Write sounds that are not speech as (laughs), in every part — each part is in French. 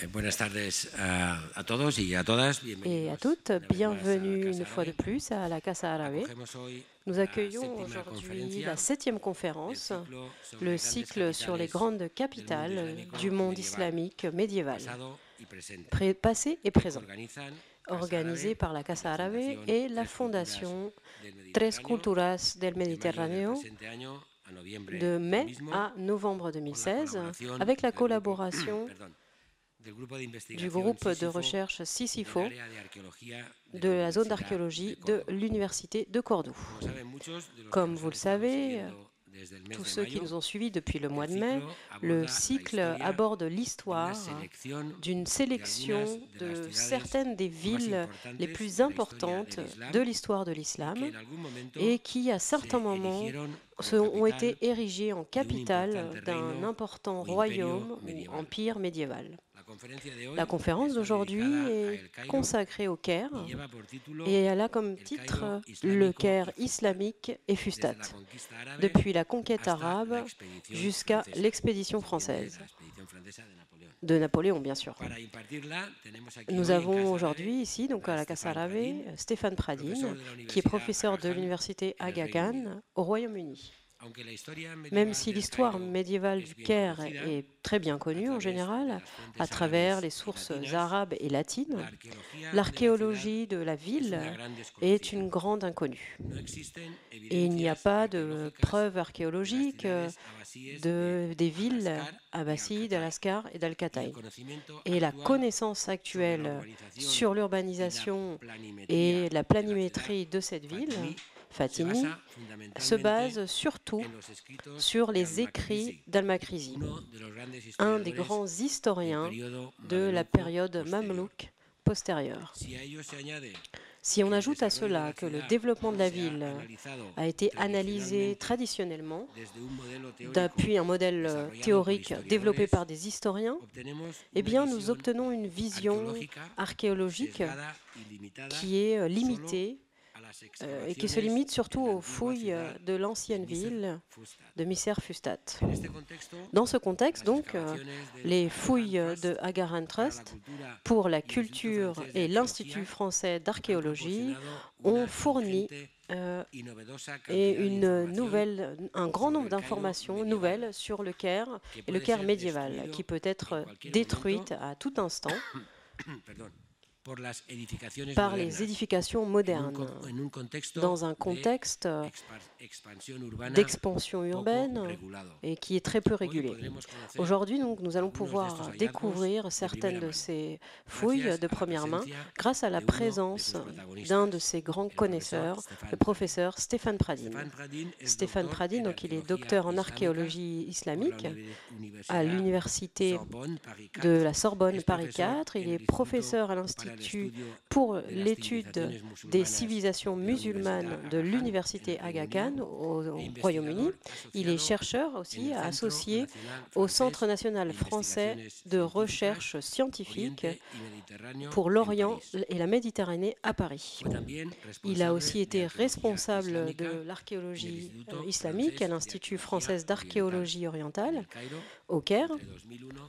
Eh, buenas tardes a, a todos y a todas. Et à toutes, bienvenue une fois de plus à la Casa Arabe. Nous accueillons aujourd'hui la septième conférence, le cycle sur les grandes capitales du monde islamique médiéval, passé et présent, organisé par la Casa Arabe et la fondation Tres Culturas del Mediterráneo de mai à novembre 2016, avec la collaboration du groupe de recherche Sisifo de la zone d'archéologie de l'Université de Cordoue. Comme vous le savez, tous ceux qui nous ont suivis depuis le mois de mai, le cycle aborde l'histoire d'une sélection de certaines des villes les plus importantes de l'histoire de l'islam et qui, à certains moments, ont été érigées en capitale d'un important royaume ou empire médiéval. La conférence d'aujourd'hui est consacrée au Caire et elle a comme titre Le Caire islamique et Fustat, depuis la conquête arabe jusqu'à l'expédition française. de Napoléon, bien sûr. Nous avons aujourd'hui ici, donc à la Casa Arabe, Stéphane Pradine, qui est professeur de l'université Aga Khan au Royaume-Uni. Même si l'histoire médiévale du Caire est très bien connue en général, à travers les sources arabes et latines, l'archéologie de la ville est une grande inconnue. Et il n'y a pas de preuves archéologiques de, des villes abbassides, d'Al-Ascar et d'Al-Kataï. Et la connaissance actuelle sur l'urbanisation et la planimétrie de cette ville Fatimi se base surtout sur les écrits d'Al-Makrizi, un des grands historiens de la période mamelouk postérieure. Si on ajoute à cela que le développement de la ville a été analysé traditionnellement depuis un modèle théorique développé par des historiens, eh bien nous obtenons une vision archéologique qui est limitée euh, et qui se limite surtout aux fouilles de l'ancienne ville de Misser Fustat. Dans ce contexte, donc, euh, les fouilles de Agaran Trust pour la culture et l'Institut français d'archéologie ont fourni euh, et une nouvelle, un grand nombre d'informations nouvelles sur le Caire et le Caire médiéval, qui peut être détruite à tout instant (coughs) par les édifications modernes, dans un contexte d'expansion urbaine et qui est très peu régulé. Aujourd'hui, nous allons pouvoir découvrir certaines de ces fouilles de première main grâce à la présence d'un de ces grands connaisseurs, le professeur Stéphane Pradine. Stéphane Pradine, donc, il est docteur en archéologie islamique à l'université de la Sorbonne Paris 4. Il est professeur à l'Institut pour l'étude des civilisations musulmanes de l'université Aga Khan au, Royaume-Uni. Il est chercheur aussi associé au Centre national français de recherche scientifique pour l'Orient et la Méditerranée à Paris. Il a aussi été responsable de l'archéologie islamique à l'Institut français d'archéologie orientale au Caire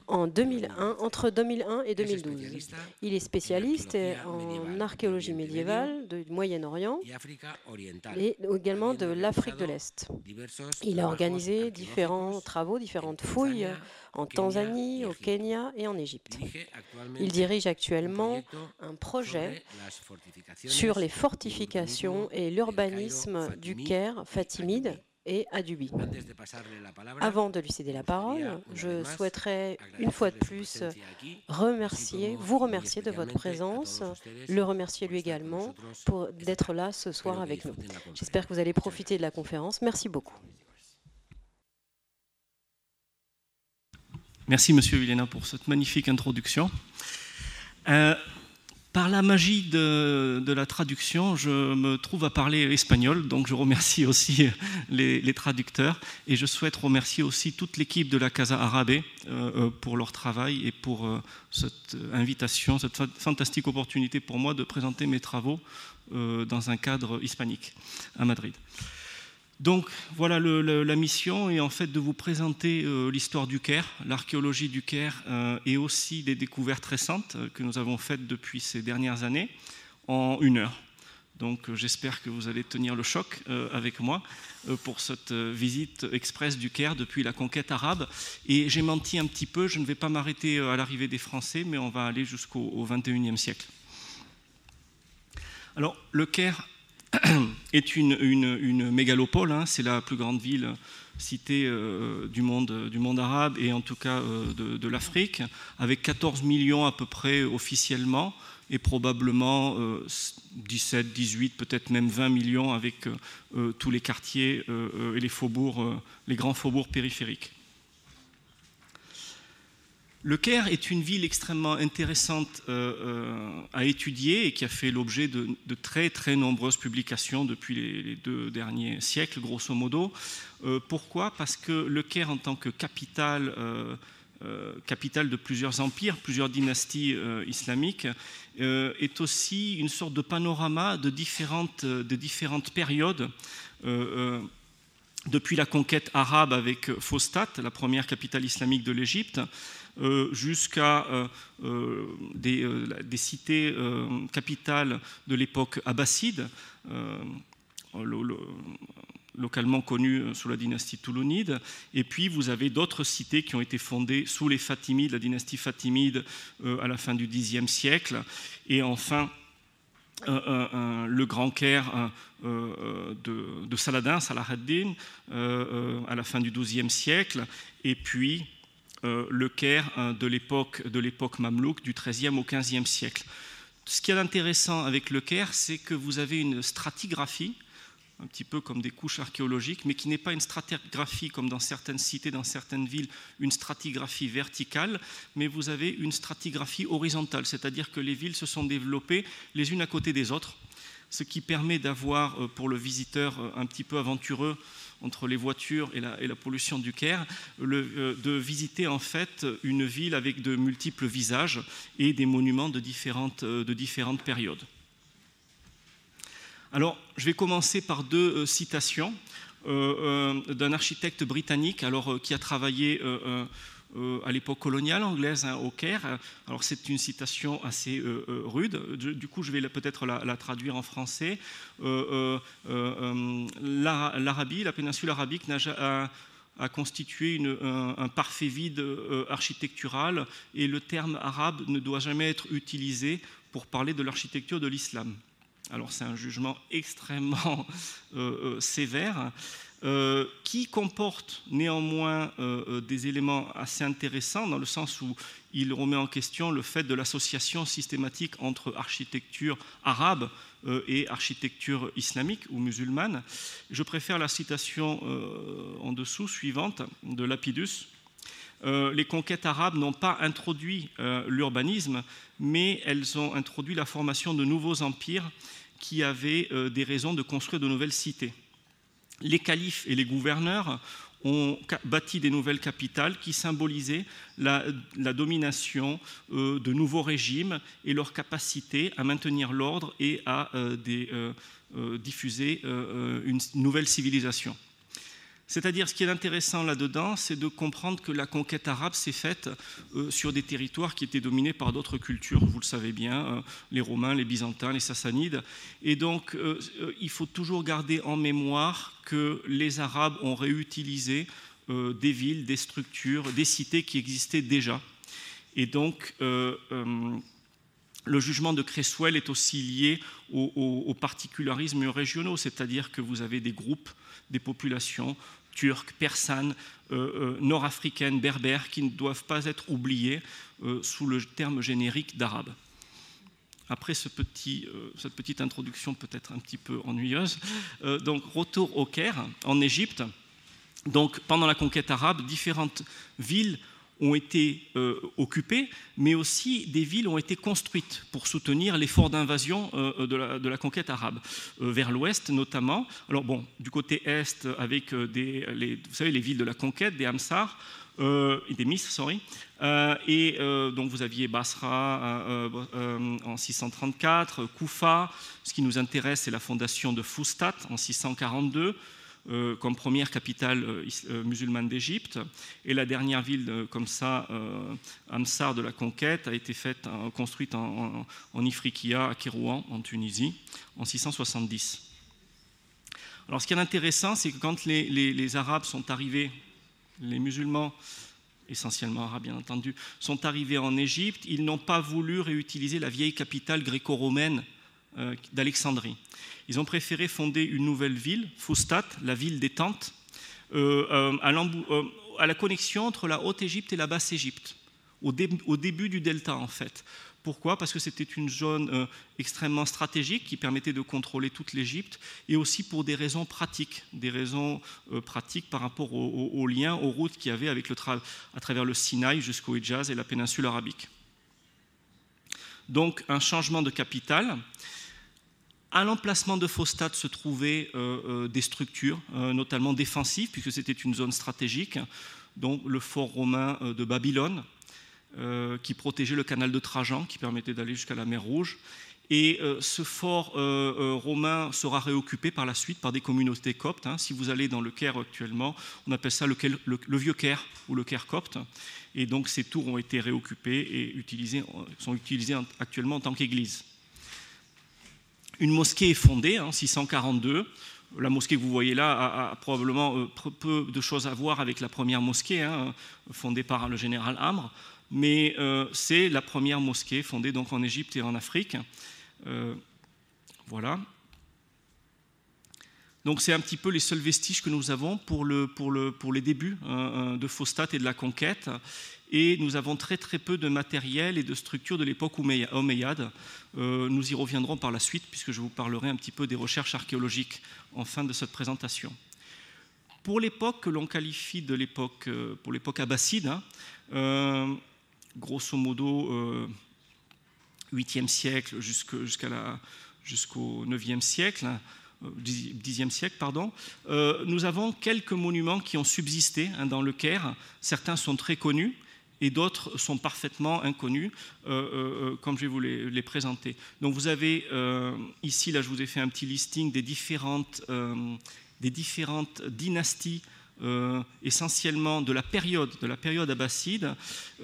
en 2001, entre 2001 et 2012. Il est spécialiste en archéologie médiévale du Moyen-Orient et également de l'Afrique de l'Est. Il a organisé différents travaux, différentes fouilles en Tanzanie, au Kenya et en Égypte. Il dirige actuellement un projet sur les fortifications et l'urbanisme du Caire fatimide et Adubi. Avant de lui céder la parole, je souhaiterais une fois de plus remercier, vous remercier de votre présence, le remercier lui également pour d'être là ce soir avec nous. J'espère que vous allez profiter de la conférence. Merci beaucoup. Merci Monsieur Vilena pour cette magnifique introduction. Euh, par la magie de, la traduction, je me trouve à parler espagnol, donc je remercie aussi (laughs) les, traducteurs et je souhaite remercier aussi toute l'équipe de la Casa Arabe euh, euh, pour leur travail et pour euh, cette invitation, cette fantastique opportunité pour moi de présenter mes travaux dans un cadre hispanique à Madrid. Donc voilà la mission est en fait de vous présenter l'histoire du Caire, l'archéologie du Caire et aussi des découvertes récentes que nous avons faites depuis ces dernières années en une heure. Donc j'espère que vous allez tenir le choc euh, avec moi euh, pour cette euh, visite express du Caire depuis la conquête arabe. Et j'ai menti un petit peu, je ne vais pas m'arrêter à l'arrivée des Français, mais on va aller jusqu'au XXIe siècle. Alors le Caire (clears throat) est une, mégalopole, hein. c'est la plus grande ville cité du, monde, du monde arabe et en tout cas de, l'Afrique, avec 14 millions à peu près officiellement et probablement 17, euh, 18, peut-être même 20 millions avec euh, euh, tous les quartiers et les faubourgs, les grands faubourgs périphériques. Le Caire est une ville extrêmement intéressante à étudier et qui a fait l'objet de, très très nombreuses publications depuis les, deux derniers siècles, grosso modo. pourquoi? Parce que le Caire, en tant que capitale, de plusieurs empires, plusieurs dynasties islamiques, euh, est aussi une sorte de panorama de différentes périodes. Euh, euh, depuis la conquête arabe avec Fostat, la première capitale islamique de l'Égypte, jusqu'à des, des, cités capitales de l'époque abbasside, localement connues euh, sous la dynastie toulounide. Et puis vous avez d'autres cités qui ont été fondées sous les Fatimides, la dynastie Fatimide euh, à la fin du Xe siècle. Et enfin, le grand Caire de, Saladin, Salah ad-Din, à la fin du XIIe siècle, et puis le Caire de l'époque de mamelouk du XIIIe au XVe siècle. Ce qui est intéressant avec le Caire, c'est que vous avez une stratigraphie un petit peu comme des couches archéologiques, mais qui n'est pas une stratigraphie comme dans certaines cités, dans certaines villes, une stratigraphie verticale, mais vous avez une stratigraphie horizontale, c'est-à-dire que les villes se sont développées les unes à côté des autres, ce qui permet d'avoir euh, pour le visiteur euh, un petit peu aventureux entre les voitures et la, pollution du Caire, euh, de visiter en fait une ville avec de multiples visages et des monuments de différentes, de différentes périodes. Alors, je vais commencer par deux euh, citations euh, euh, d'un architecte britannique alors, qui a travaillé à l'époque coloniale anglaise hein, au Caire. Alors, c'est une citation assez rude. Du coup, je vais peut-être la, traduire en français. L'Arabie, la péninsule arabique, a, a constitué un, parfait vide architectural et le terme arabe ne doit jamais être utilisé pour parler de l'architecture de l'islam. Alors c'est un jugement extrêmement (laughs) euh, euh, sévère, euh, qui comporte néanmoins des éléments assez intéressants dans le sens où il remet en question le fait de l'association systématique entre architecture arabe et architecture islamique ou musulmane. Je préfère la citation en dessous suivante de Lapidus. les conquêtes arabes n'ont pas introduit l'urbanisme, mais elles ont introduit la formation de nouveaux empires qui avaient euh, des raisons de construire de nouvelles cités. Les califes et les gouverneurs ont bâti des nouvelles capitales qui symbolisaient la, domination euh, de nouveaux régimes et leur capacité à maintenir l'ordre et à euh, diffuser une nouvelle civilisation. C'est-à-dire, ce qui est intéressant là-dedans, c'est de comprendre que la conquête arabe s'est faite euh, sur des territoires qui étaient dominés par d'autres cultures, vous le savez bien, euh, les Romains, les Byzantins, les Sassanides. Et donc, euh, il faut toujours garder en mémoire que les Arabes ont réutilisé des villes, des structures, des cités qui existaient déjà. Et donc, le jugement de Creswell est aussi lié aux particularismes régionaux, c'est-à-dire que vous avez des groupes, des populations turques, persanes, euh, euh, nord-africaines, berbères, qui ne doivent pas être oubliées euh, sous le terme générique d'arabe. Après cette petite introduction peut-être un petit peu ennuyeuse, donc retour au Caire, en Égypte. Donc pendant la conquête arabe, différentes villes ont été euh, occupées, mais aussi des villes ont été construites pour soutenir l'effort d'invasion euh, de, la, conquête arabe, euh, vers l'ouest notamment. Alors bon, du côté est, avec les, vous savez, les villes de la conquête, des Hamsar, des Misr, sorry, et donc vous aviez Basra en 634, Koufa, ce qui nous intéresse c'est la fondation de Fustat en 642, comme première capitale musulmane d'Égypte. Et la dernière ville comme ça, Amsar de la conquête, a été faite, construite en, Ifriqiya, à Kérouan, en Tunisie, en 670. Alors ce qui est intéressant, c'est que quand les Arabes sont arrivés, les musulmans essentiellement arabes bien entendu, sont arrivés en Égypte, ils n'ont pas voulu réutiliser la vieille capitale gréco-romaine euh, d'Alexandrie. Ils ont préféré fonder une nouvelle ville, Fustat, la ville des tentes, euh, euh, à, la connexion entre la Haute-Égypte et la Basse-Égypte, au, début du delta en fait. Pourquoi? Parce que c'était une zone euh, extrêmement stratégique qui permettait de contrôler toute l'Égypte et aussi pour des raisons pratiques, des raisons euh, pratiques par rapport aux, liens, aux routes qu'il y avait avec le à travers le Sinaï jusqu'au Hijaz et la péninsule arabique. Donc un changement de capitale. À l'emplacement de Phostat se trouvaient euh, des structures, notamment défensives, puisque c'était une zone stratégique, dont le fort romain de Babylone, euh, qui protégeait le canal de Trajan, qui permettait d'aller jusqu'à la mer Rouge. Et euh, ce fort euh, romain sera réoccupé par la suite par des communautés coptes. Hein. Si vous allez dans le Caire actuellement, on appelle ça le, vieux Caire ou le Caire copte. Et donc ces tours ont été réoccupées et sont utilisées actuellement en tant qu'église. Une mosquée est fondée en 642. La mosquée que vous voyez là a, probablement peu de choses à voir avec la première mosquée, hein, fondée par le général Amr mais euh, c'est la première mosquée fondée donc en Égypte et en Afrique. Euh, voilà. Donc c'est un petit peu les seuls vestiges que nous avons pour, le, pour, le, pour les débuts hein, hein, de Faustat et de la conquête. Et nous avons très très peu de matériel et de structures de l'époque omeyyade. Euh, nous y reviendrons par la suite puisque je vous parlerai un petit peu des recherches archéologiques en fin de cette présentation. Pour l'époque que l'on qualifie de l'époque, pour l'époque abbasside, hein, grosso modo 8e euh, siècle jusqu'au 9e siècle, 10e euh, siècle, pardon, euh, nous avons quelques monuments qui ont subsisté hein, dans le Caire. Certains sont très connus et d'autres sont parfaitement inconnus, comme je vais vous les, présenter. Donc vous avez ici, là je vous ai fait un petit listing des différentes, des différentes dynasties euh, essentiellement de la période, de la période abbasside,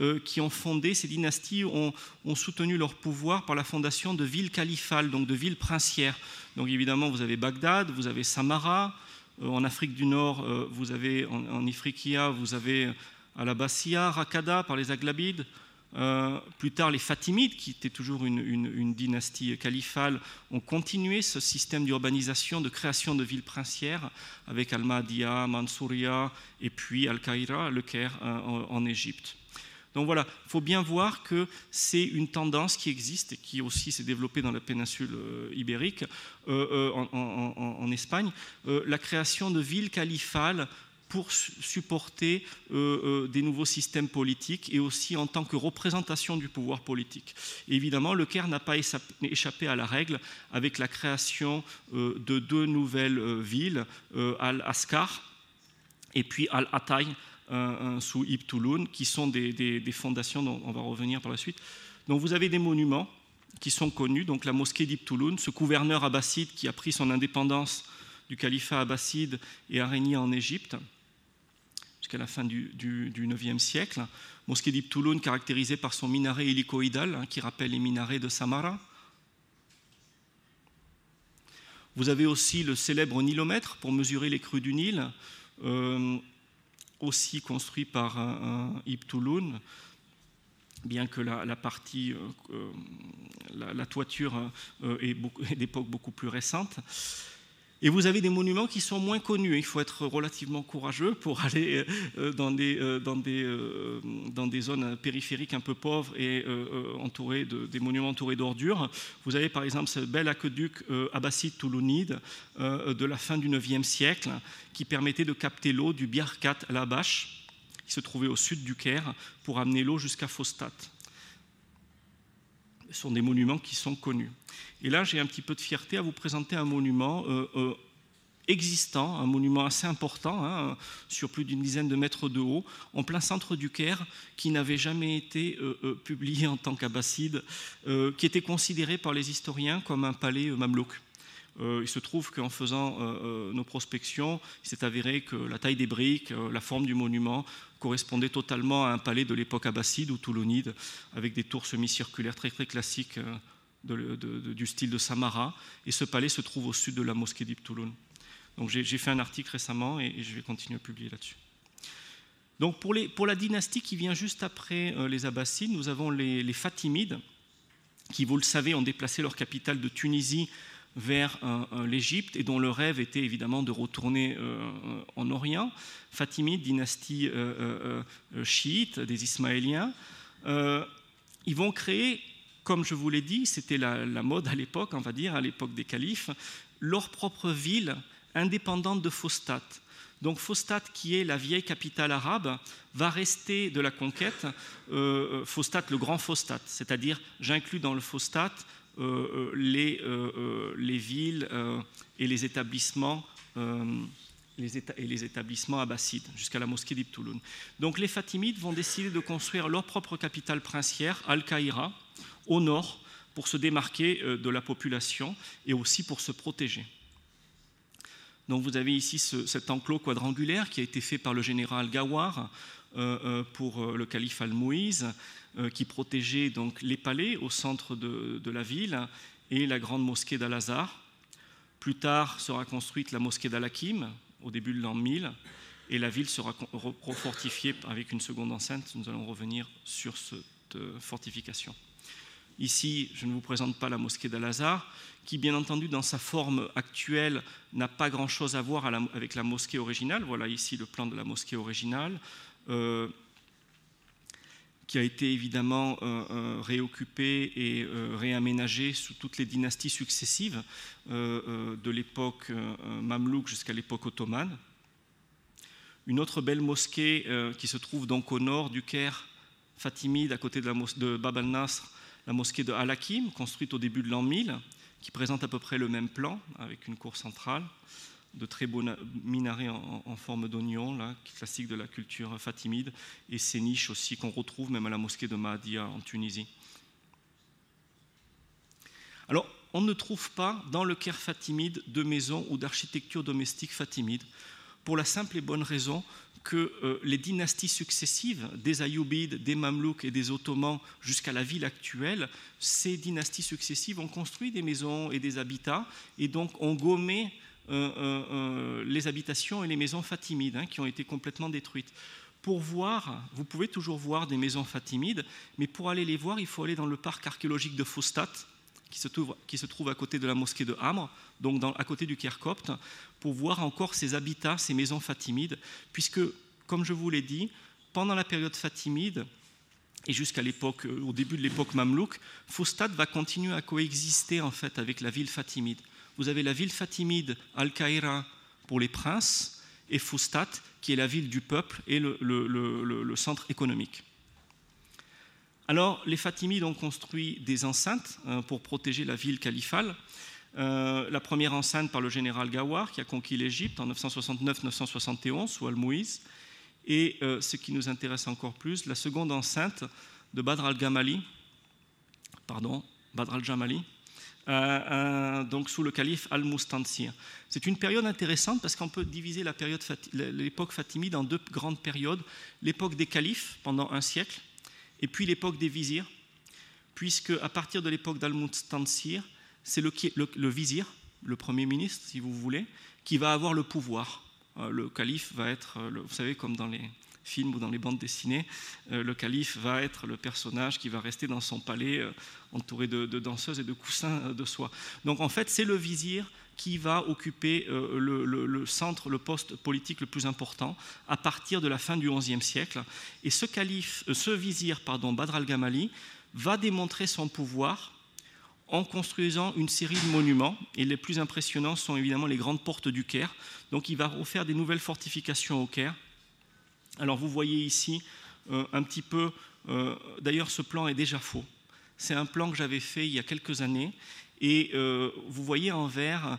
euh, qui ont fondé, ces dynasties ont, soutenu leur pouvoir par la fondation de villes califales, donc de villes princières. Donc évidemment, vous avez Bagdad, vous avez Samara, euh, en Afrique du Nord, vous avez en, Ifriqiya, vous avez Al-Abbasiya, Rakada par les Aghlabides, euh, plus tard, les Fatimides, qui étaient toujours une, dynastie califale, ont continué ce système d'urbanisation, de création de villes princières, avec Al-Mahdiya, Mansouria et puis Al-Qaïra, le Caire, euh, en, Égypte. Donc voilà, il faut bien voir que c'est une tendance qui existe et qui aussi s'est développée dans la péninsule euh, ibérique, en, en, Espagne, la création de villes califales pour supporter euh, euh, des nouveaux systèmes politiques et aussi en tant que représentation du pouvoir politique. évidemment, le Caire n'a pas échappé à la règle avec la création euh, de deux nouvelles villes, Al-Askar et puis Al-Atay sous Ibn qui sont des, fondations dont on va revenir par la suite. Donc vous avez des monuments qui sont connus, donc la mosquée d'Ibn ce gouverneur abbasside qui a pris son indépendance du califat abbasside et a régné en Égypte jusqu'à la fin du, IXe siècle. Mosquée d'Ibn caractérisée par son minaret hélicoïdal, hein, qui rappelle les minarets de Samara. Vous avez aussi le célèbre nilomètre pour mesurer les crues du Nil, euh, aussi construit par un, Ibn bien que la, partie, euh, euh, la, toiture est (laughs) d'époque beaucoup plus récente. Et vous avez des monuments qui sont moins connus. Il faut être relativement courageux pour aller euh, dans des, euh, euh, dans des zones périphériques un peu pauvres et entourées de, des monuments entourés d'ordures. Vous avez par exemple ce bel aqueduc abbasside toulounide de la fin du IXe siècle qui permettait de capter l'eau du Biarkat à la Bâche, qui se trouvait au sud du Caire, pour amener l'eau jusqu'à Fostat. Sont des monuments qui sont connus. Et là, j'ai un petit peu de fierté à vous présenter un monument euh, euh, existant, un monument assez important, hein, sur plus d'une dizaine de mètres de haut, en plein centre du Caire, qui n'avait jamais été euh, publié en tant qu'abbasside, qui était considéré par les historiens comme un palais mamelouk. Il se trouve qu'en faisant nos prospections, il s'est avéré que la taille des briques, la forme du monument correspondait totalement à un palais de l'époque abbasside ou toulonide, avec des tours semi-circulaires très très classiques du style de Samara. Et ce palais se trouve au sud de la mosquée d'Ibn Touloun. Donc j'ai fait un article récemment et, je vais continuer à publier là-dessus. Donc pour, la dynastie qui vient juste après euh, les Abbassides, nous avons les, Fatimides, qui, vous le savez, ont déplacé leur capitale de Tunisie vers euh, euh, l'Égypte et dont le rêve était évidemment de retourner en Orient. Fatimides, dynastie chiite des Ismaéliens. ils vont créer, comme je vous l'ai dit, c'était la, la, mode à l'époque, on va dire, à l'époque des califes, leur propre ville indépendante de Fostat. Donc Fostat, qui est la vieille capitale arabe, va rester de la conquête euh, Fostat, le grand Fostat, c'est-à-dire j'inclus dans le Fostat euh, les, euh, les, villes et les établissements. Et les établissements abbassides, jusqu'à la mosquée d'Ibn Donc les Fatimides vont décider de construire leur propre capitale princière, Al-Qaïra, au nord, pour se démarquer de la population et aussi pour se protéger. Donc vous avez ici cet enclos quadrangulaire qui a été fait par le général Gawar euh, euh, pour euh, le calife Al-Mouiz, qui protégeait donc les palais au centre de, la ville et la grande mosquée d'Al-Azhar. Plus tard sera construite la mosquée d'Al-Hakim au début de l'an 1000 et la ville sera refortifiée avec une seconde enceinte. Nous allons revenir sur cette fortification. Ici, je ne vous présente pas la mosquée d'Al-Azhar, qui bien entendu dans sa forme actuelle n'a pas grand-chose à voir avec la mosquée originale. Voilà ici le plan de la mosquée originale, euh, qui a été évidemment euh, euh, réoccupé et réaménagé sous toutes les dynasties successives de l'époque mamelouk jusqu'à l'époque ottomane. Une autre belle mosquée qui se trouve donc au nord du Caire, Fatimide, à côté de, la de Bab al-Nasr, la mosquée de Al-Hakim, construite au début de l'an 1000, qui présente à peu près le même plan, avec une cour centrale, de très beaux minarets en, forme d'oignon, classique de la culture fatimide, et ces niches aussi qu'on retrouve même à la mosquée de Mahdia en Tunisie. Alors, on ne trouve pas dans le Caire fatimide de maisons ou d'architecture domestique fatimide, pour la simple et bonne raison que euh, les dynasties successives, des Ayyubides, des Mamelouks et des Ottomans jusqu'à la ville actuelle, ces dynasties successives ont construit des maisons et des habitats et donc ont gommé les habitations et les maisons fatimides hein, qui ont été complètement détruites. Pour voir, vous pouvez toujours voir des maisons fatimides, mais pour aller les voir, il faut aller dans le parc archéologique de Fostat, qui se, trouve, qui se trouve à côté de la mosquée de Hamre, donc à côté du Kerkopte, pour voir encore ces habitats, ces maisons fatimides, puisque, comme je vous l'ai dit, pendant la période fatimide, et jusqu'à l'époque, au début de l'époque mamelouk, Fostat va continuer à coexister en fait avec la ville fatimide. Vous avez la ville fatimide Al-Qaïra pour les princes et Fostat qui est la ville du peuple et le, centre économique. Alors, les Fatimides ont construit des enceintes euh, pour protéger la ville califale. Euh, la première enceinte par le général Gawar, qui a conquis l'Égypte en 969-971 sous Al-Mouiz. Et euh, ce qui nous intéresse encore plus, la seconde enceinte de Badr al-Gamali, pardon, Badr al-Jamali, donc sous le calife al-Mustansir. C'est une période intéressante parce qu'on peut diviser l'époque fatimide en deux grandes périodes. L'époque des califes pendant un siècle, et puis l'époque des vizirs, puisque à partir de l'époque d'Al-Mustansir, c'est le, vizir, le premier ministre, si vous voulez, qui va avoir le pouvoir. Euh, le calife va être, euh, vous savez, comme dans les films ou dans les bandes dessinées, euh, le calife va être le personnage qui va rester dans son palais entouré de, danseuses et de coussins de soie. Donc en fait, c'est le vizir qui va occuper le, le, centre, le poste politique le plus important à partir de la fin du XIe siècle. Et ce, calife, ce vizir, pardon, Badr al-Gamali, va démontrer son pouvoir en construisant une série de monuments. Et les plus impressionnants sont évidemment les grandes portes du Caire. Donc il va refaire des nouvelles fortifications au Caire. Alors vous voyez ici euh, un petit peu, euh, d'ailleurs ce plan est déjà faux. C'est un plan que j'avais fait il y a quelques années. Et euh, vous voyez en vert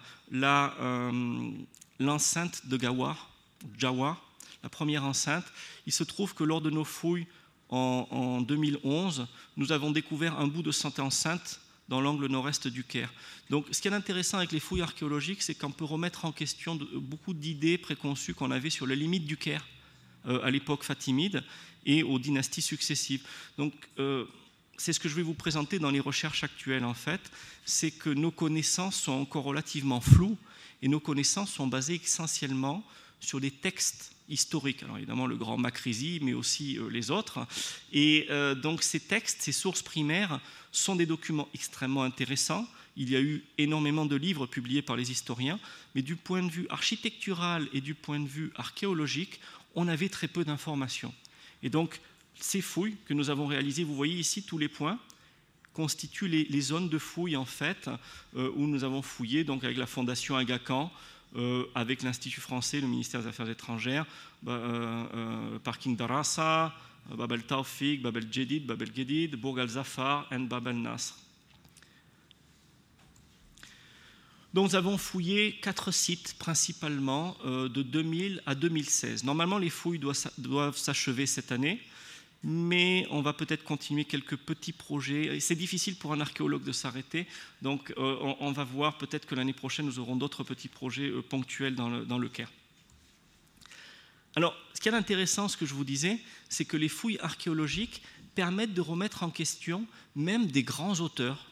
l'enceinte de Gawar, Jawa, la première enceinte. Il se trouve que lors de nos fouilles en, en 2011, nous avons découvert un bout de cette enceinte dans l'angle nord-est du Caire. Donc, ce qui est intéressant avec les fouilles archéologiques, c'est qu'on peut remettre en question beaucoup d'idées préconçues qu'on avait sur les limites du Caire à l'époque fatimide et aux dynasties successives. Donc, euh, c'est ce que je vais vous présenter dans les recherches actuelles, en fait, c'est que nos connaissances sont encore relativement floues et nos connaissances sont basées essentiellement sur des textes historiques. Alors évidemment le grand Macrisi, mais aussi euh, les autres. Et donc ces textes, ces sources primaires, sont des documents extrêmement intéressants. Il y a eu énormément de livres publiés par les historiens, mais du point de vue architectural et du point de vue archéologique, on avait très peu d'informations. Et donc, ces fouilles que nous avons réalisées, vous voyez ici tous les points, constituent les, zones de fouilles en fait, euh, où nous avons fouillé donc avec la Fondation Agacan, euh, avec l'Institut français, le ministère des Affaires étrangères, bah, euh, Parking d'Arassa, Bab el-Tawfiq, Bab el-Jedid, Bab el-Gedid, Bourg al-Zafar et Bab el-Nasr. Donc nous avons fouillé quatre sites principalement euh, de 2000 à 2016. Normalement, les fouilles doivent s'achever cette année, mais on va peut-être continuer quelques petits projets. C'est difficile pour un archéologue de s'arrêter, donc euh, on, va voir peut-être que l'année prochaine, nous aurons d'autres petits projets euh, ponctuels dans le, dans Caire. Alors, ce qui est intéressant, ce que je vous disais, c'est que les fouilles archéologiques permettent de remettre en question même des grands auteurs.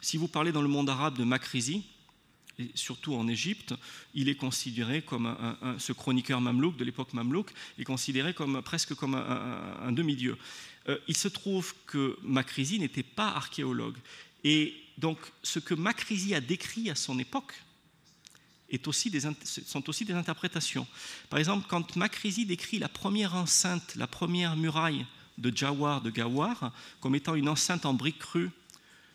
si vous parlez dans le monde arabe de Makrizi, surtout en Égypte, il est considéré comme un, ce chroniqueur mamelouk de l'époque mamelouk est considéré comme presque comme un, demi-dieu. Euh, il se trouve que Makrizi n'était pas archéologue. Et donc, ce que Makrizi a décrit à son époque est aussi sont aussi des interprétations. Par exemple, quand Makrizi décrit la première enceinte, la première muraille de Jawar, de Gawar, comme étant une enceinte en briques crues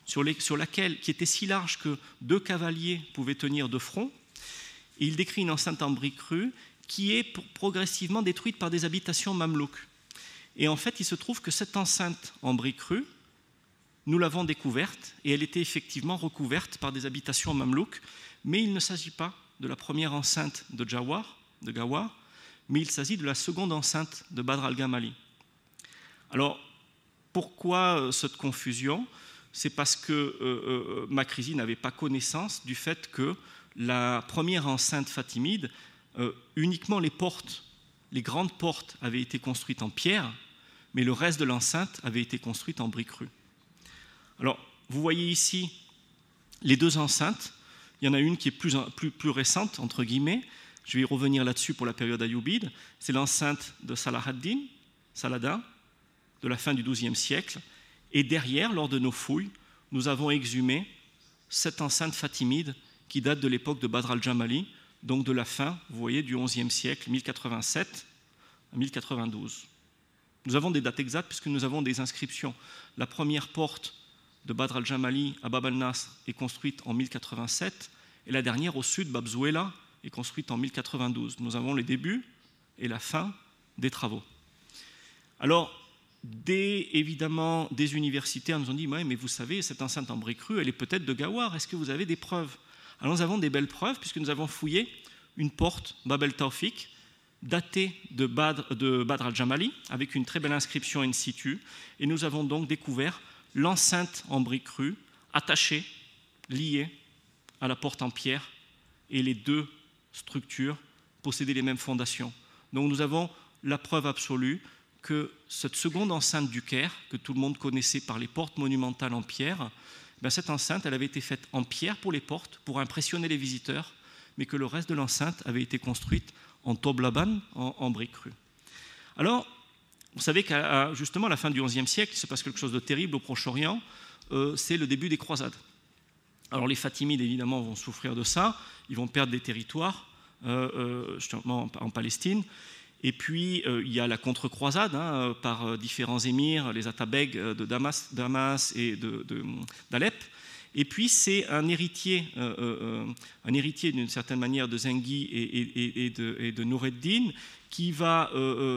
sur, laquelle, qui était si large que deux cavaliers pouvaient tenir de front. Il décrit une enceinte en briques crues qui est progressivement détruite par des habitations mamelouques. Et en fait, il se trouve que cette enceinte en briques crues, nous l'avons découverte et elle était effectivement recouverte par des habitations mamelouques, mais il ne s'agit pas de la première enceinte de Jawar, de Gawar, mais il s'agit de la seconde enceinte de Badr al-Gamali. Alors, pourquoi euh, cette confusion? C'est parce que euh, euh n'avait pas connaissance du fait que la première enceinte fatimide, euh, uniquement les portes, les grandes portes avaient été construites en pierre, mais le reste de l'enceinte avait été construite en briques rues. Alors, vous voyez ici les deux enceintes. Il y en a une qui est plus, plus, récente, entre guillemets. Je vais y revenir là-dessus pour la période ayoubide. C'est l'enceinte de Salah ad-Din, Saladin, de la fin du XIIe siècle, et derrière, lors de nos fouilles, nous avons exhumé cette enceinte fatimide qui date de l'époque de Badr al-Jamali, donc de la fin, vous voyez, du XIe siècle, 1087 à 1092. Nous avons des dates exactes puisque nous avons des inscriptions. La première porte de Badr al-Jamali à Bab al-Nasr est construite en 1087 et la dernière au sud, Babzouela, est construite en 1092. Nous avons les débuts et la fin des travaux. Alors, des, évidemment, des universitaires nous ont dit Mais vous savez, cette enceinte en briques crues, elle est peut-être de Gawar, est-ce que vous avez des preuves? Alors nous avons des belles preuves, puisque nous avel fouillé une porte, Babel Taufik, datée de Badr, de Badr al-Jamali, avec une très belle inscription in situ, et nous avons donc découvert l'enceinte en briques crues, attachée, liée à la porte en pierre, et les deux structures possédaient les mêmes fondations. Donc nous avons la preuve absolue que cette seconde enceinte du Caire, que tout le monde connaissait par les portes monumentales en pierre, ben cette enceinte, elle avait été faite en pierre pour les portes, pour impressionner les visiteurs, mais que le reste de l'enceinte avait été construite en toblaban, en, en briques crues. Alors, vous savez qu'à justement la fin du XIe siècle, il se passe quelque chose de terrible au Proche-Orient, euh, c'est le début des croisades. Alors les Fatimides, évidemment, vont souffrir de ça, ils vont perdre des territoires, euh, euh, justement en Palestine, et puis, euh, il y a la contre-croisade hein, euh, par euh, différents émirs, les Atabeg de Damas, et d'Alep. Et puis, c'est un héritier, un héritier d'une certaine manière de Zengi et, de, et Noureddin qui va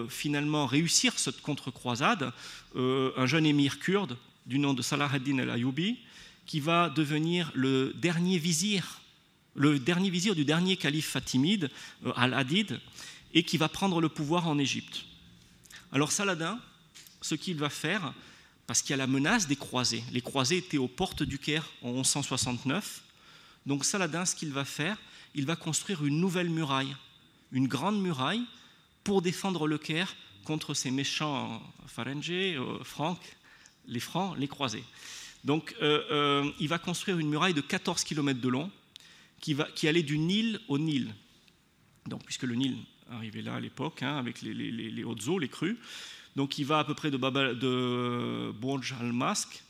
finalement réussir cette contre-croisade, un jeune émir kurde du nom de Salah ad-Din al-Ayoubi, qui va devenir le dernier vizir, le dernier vizir du dernier calife fatimide, al-Adid, et qui va prendre le pouvoir en Égypte. Alors Saladin, ce qu'il va faire, parce qu'il y a la menace des croisés. Les croisés étaient aux portes du Caire en 1169. Donc Saladin, ce qu'il va faire, il va construire une nouvelle muraille, une grande muraille, pour défendre le Caire contre ces méchants Farengé, euh, Francs, les Francs, les croisés. Donc euh, euh, il va construire une muraille de 14 km de long qui, va, qui allait du Nil au Nil. Donc, puisque le Nil arrivait là à l'époque, hein, avec les, les, les, hautes eaux, les crues. Donc il va à peu près de, Baba, de Bourj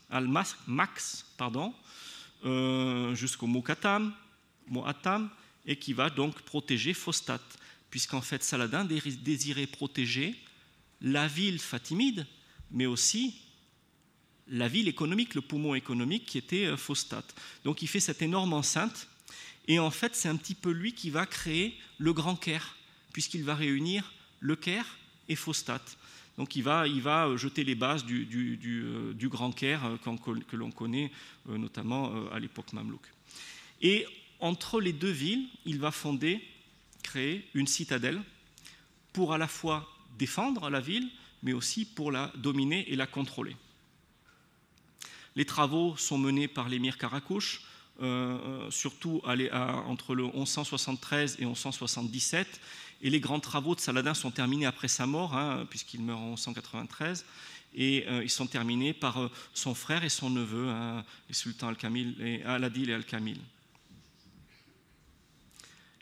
al-Max pardon, euh, jusqu'au Mokatam, Moatam, et qui va donc protéger Fostat, puisqu'en fait Saladin désirait protéger la ville fatimide, mais aussi la ville économique, le poumon économique qui était euh, Fostat. Donc il fait cette énorme enceinte, et en fait c'est un petit peu lui qui va créer le Grand Caire, puisqu'il va réunir le Caire et Fostat. Donc il va, euh, jeter les bases du, euh, Grand Caire que l'on connaît notamment à l'époque mamelouk. Et entre les deux villes, il va fonder, créer une citadelle pour à la fois défendre la ville, mais aussi pour la dominer et la contrôler. Les travaux sont menés par l'émir Karakouche, euh, euh, surtout entre le 1173 et 1177, et les grands travaux de Saladin sont terminés après sa mort, hein, puisqu'il meurt en 1193, et euh, ils sont terminés par son frère et son neveu, hein, les sultans Al-Kamil et Al-Adil et Al-Kamil.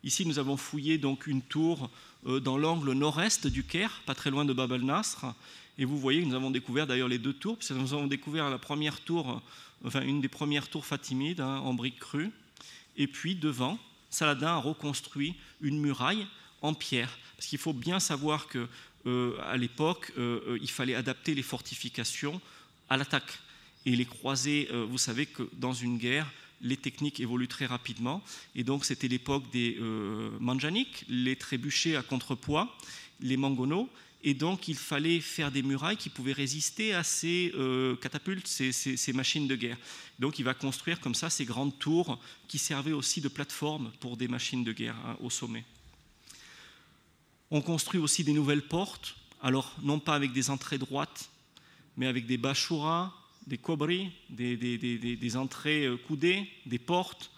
Ici, nous avons fouillé donc une tour dans l'angle nord-est du Caire, pas très loin de Bab el-Nasr, et vous voyez que nous avons découvert d'ailleurs les deux tours, parce que nous avons découvert la première tour, enfin une des premières tours fatimides hein, en briques crues. Et puis devant, Saladin a reconstruit une muraille en pierre. Parce qu'il faut bien savoir que euh, à l'époque, euh, euh, il fallait adapter les fortifications à l'attaque. Et les croisés, vous savez que dans une guerre, les techniques évoluent très rapidement. Et donc, c'était l'époque des manjaniques, les trébuchets à contrepoids, les mangonos. Et donc, il fallait faire des murailles qui pouvaient résister à ces euh, catapultes, ces, machines de guerre. Donc, il va construire comme ça ces grandes tours qui servaient aussi de plateforme pour des machines de guerre hein, au sommet. On construit aussi des nouvelles portes, alors non pas avec des entrées droites, mais avec des bachouras, des cobris, des, entrées euh, coudées, des portes,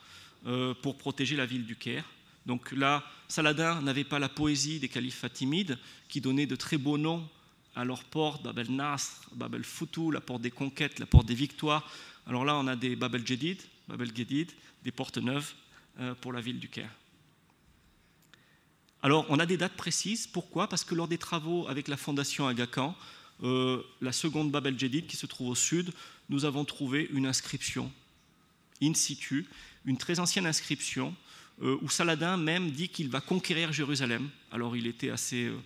euh, pour protéger la ville du Caire. Donc là, Saladin n'avait pas la poésie des califes fatimides qui donnaient de très beaux noms à leurs portes, Bab el-Nasr, Bab el-Foutou, la porte des conquêtes, la porte des victoires. Alors là, on a des Bab el-Jedid, Bab el-Gedid, des portes neuves euh, pour la ville du Caire. Alors, on a des dates précises. Pourquoi? Parce que lors des travaux avec la fondation Aga Khan, euh, la seconde Bab el-Jedid qui se trouve au sud, nous avons trouvé une inscription in situ, une très ancienne inscription euh, où Saladin même dit qu'il va conquérir Jérusalem. Alors il était assez, euh,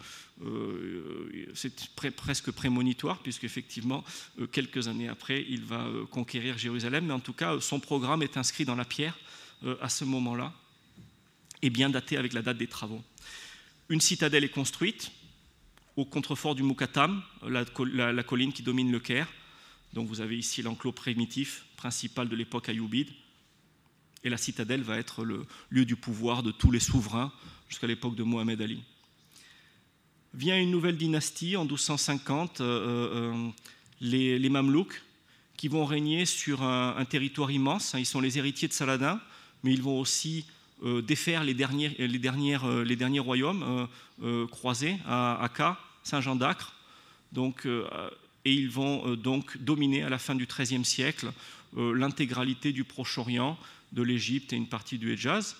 euh, c'est presque prémonitoire, puisqu'effectivement, quelques années après, il va conquérir Jérusalem, mais en tout cas, son programme est inscrit dans la pierre à ce moment-là, et bien daté avec la date des travaux. Une citadelle est construite au contrefort du Moukatam, la, colline qui domine le Caire. Donc vous avez ici l'enclos primitif principal de l'époque ayoubide, et la citadelle va être le lieu du pouvoir de tous les souverains jusqu'à l'époque de Mohamed Ali. Vient une nouvelle dynastie en 1250, euh, euh, les, les, Mamelouks, qui vont régner sur un, territoire immense. Ils sont les héritiers de Saladin, mais ils vont aussi euh, défaire les, derniers, les derniers royaumes croisés à Akka, Saint-Jean d'Acre. Donc, et ils vont donc dominer à la fin du XIIIe siècle l'intégralité du Proche-Orient, de l'Égypte et une partie du Hejaz.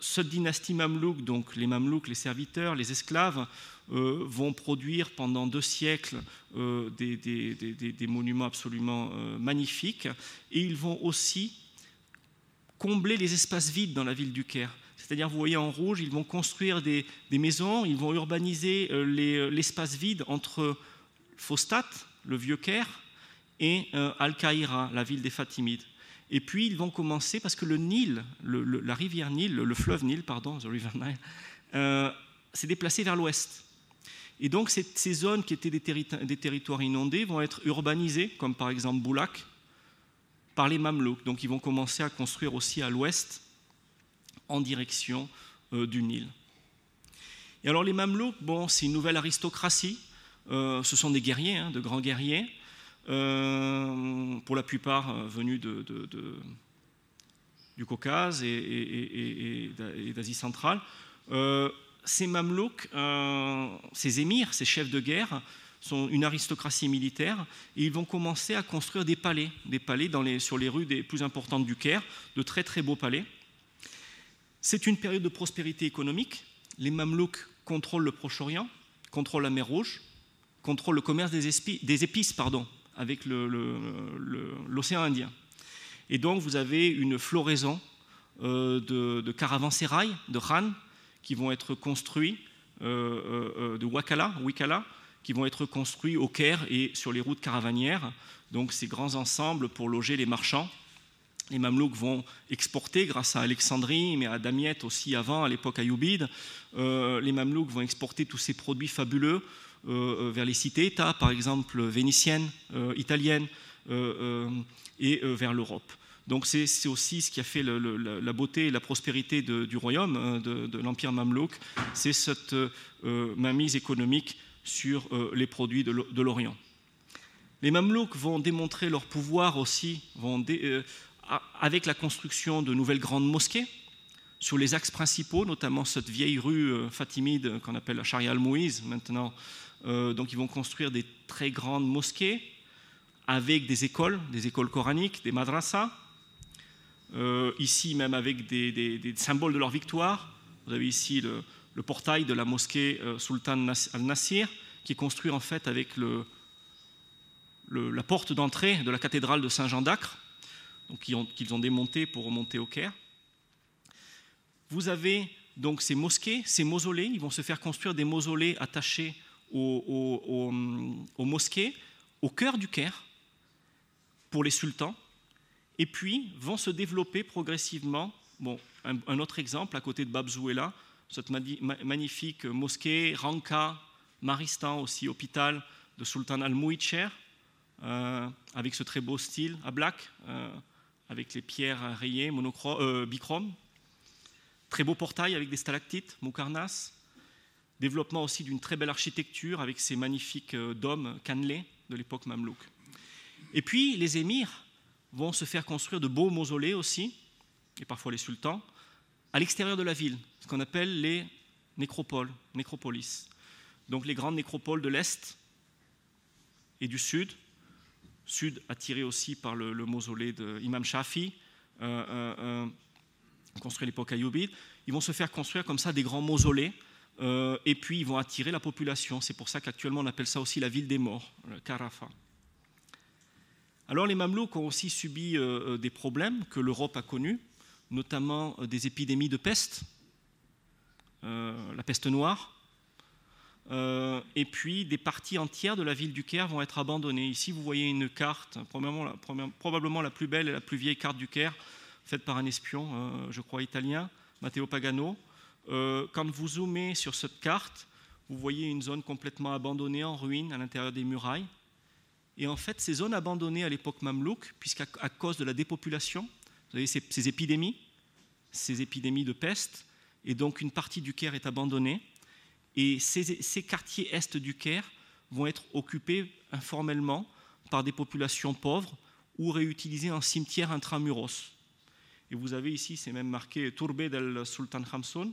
Cette dynastie mamelouk, donc les mamelouks, les serviteurs, les esclaves, euh, vont produire pendant deux siècles euh, des, monuments absolument euh, magnifiques et ils vont aussi combler les espaces vides dans la ville du Caire. C'est-à-dire, vous voyez en rouge, ils vont construire des, maisons, ils vont urbaniser l'espace vide entre Fostat, le vieux Caire, et Al-Qaïra, la ville des Fatimides. Et puis ils vont commencer, parce que le Nil, la rivière Nil, le, fleuve Nil, pardon, the river Nile, euh, s'est déplacé vers l'ouest. Et donc ces, zones qui étaient des, territoires inondés vont être urbanisées, comme par exemple Boulak, par les Mamelouks. Donc ils vont commencer à construire aussi à l'ouest, en direction euh, du Nil. Et alors les Mamelouks, bon, c'est une nouvelle aristocratie. Euh, ce sont des guerriers, hein, de grands guerriers. pour la plupart venus du Caucase et, d'Asie centrale. ces Mamelouks, ces émirs, ces chefs de guerre, sont une aristocratie militaire, et ils vont commencer à construire des palais, des palais sur les rues les plus importantes du Caire, de très très beaux palais. C'est une période de prospérité économique. Les Mamelouks contrôlent le Proche-Orient, contrôlent la mer Rouge, contrôlent le commerce des, des épices avec l'océan Indien. Et donc vous avez une floraison euh, de, de caravansérails, de Khan, qui vont être construits, euh, euh, de Wakala, Wikala, qui vont être construits au Caire et sur les routes caravanières. Donc ces grands ensembles pour loger les marchands. Les Mamelouks vont exporter grâce à Alexandrie, mais à Damiette aussi avant, à l'époque ayoubide. Euh, les Mamelouks vont exporter tous ces produits fabuleux euh, vers les cités-États, par exemple vénitiennes, euh, italiennes, et vers l'Europe. Donc c'est aussi ce qui a fait la beauté et la prospérité du royaume, de, de l'Empire mamelouk, c'est cette mainmise économique sur euh, les produits de l'Orient. Les Mamelouks vont démontrer leur pouvoir aussi euh, avec la construction de nouvelles grandes mosquées sur les axes principaux, notamment cette vieille rue euh, fatimide qu'on appelle la Sharia al-Mouiz maintenant. donc ils vont construire des très grandes mosquées avec des écoles, des écoles coraniques, des madrasas, ici même avec des, symboles de leur victoire. Vous avez ici le, le portail de la mosquée euh, Sultan al-Nasir, qui est construit en fait avec la porte d'entrée de la cathédrale de Saint-Jean d'Acre, qu'ils ont, ont, démonté pour remonter au Caire. Vous avez donc ces mosquées, ces mausolées, ils vont se faire construire des mausolées attachés aux, mosquées, au cœur du Caire, pour les sultans, et puis vont se développer progressivement. Bon, un, un autre exemple, à côté de Babzouela, cette magnifique mosquée, Ranka, Maristan aussi, hôpital de Sultan al-Mouicher, euh, avec ce très beau style à black, euh, avec les pierres rayées, euh, bichrome. Très beau portail avec des stalactites, Moukarnas. Développement aussi d'une très belle architecture avec ces magnifiques dômes cannelés de l'époque mamelouk. Et puis les émirs vont se faire construire de beaux mausolées aussi, et parfois les sultans, à l'extérieur de la ville, ce qu'on appelle les nécropoles, nécropolis. Donc les grandes nécropoles de l'Est et du Sud, Sud attiré aussi par le, mausolée d'Imam Shafi, euh, euh, euh, construit à l'époque ayoubide. Ils vont se faire construire comme ça des grands mausolées, et puis ils vont attirer la population. C'est pour ça qu'actuellement on appelle ça aussi la ville des morts, le Carafa. Alors les Mamelouks ont aussi subi des problèmes que l'Europe a connus notamment euh, des épidémies de peste, euh, la peste noire, euh, et puis des parties entières de la ville du Caire vont être abandonnées. Ici, vous voyez une carte, probablement la, plus belle et la plus vieille carte du Caire, faite par un espion, je crois italien, Matteo Pagano. quand vous zoomez sur cette carte, vous voyez une zone complètement abandonnée, en ruine, à l'intérieur des murailles. Et en fait, ces zones abandonnées à l'époque mamelouk, puisqu'à cause de la dépopulation, vous avez ces, épidémies, ces épidémies de peste, et donc une partie du Caire est abandonnée, et ces, quartiers est du Caire vont être occupés informellement par des populations pauvres ou réutilisés en cimetière intramuros. Et vous avez ici, c'est même marqué Tourbe del Sultan Khamsun,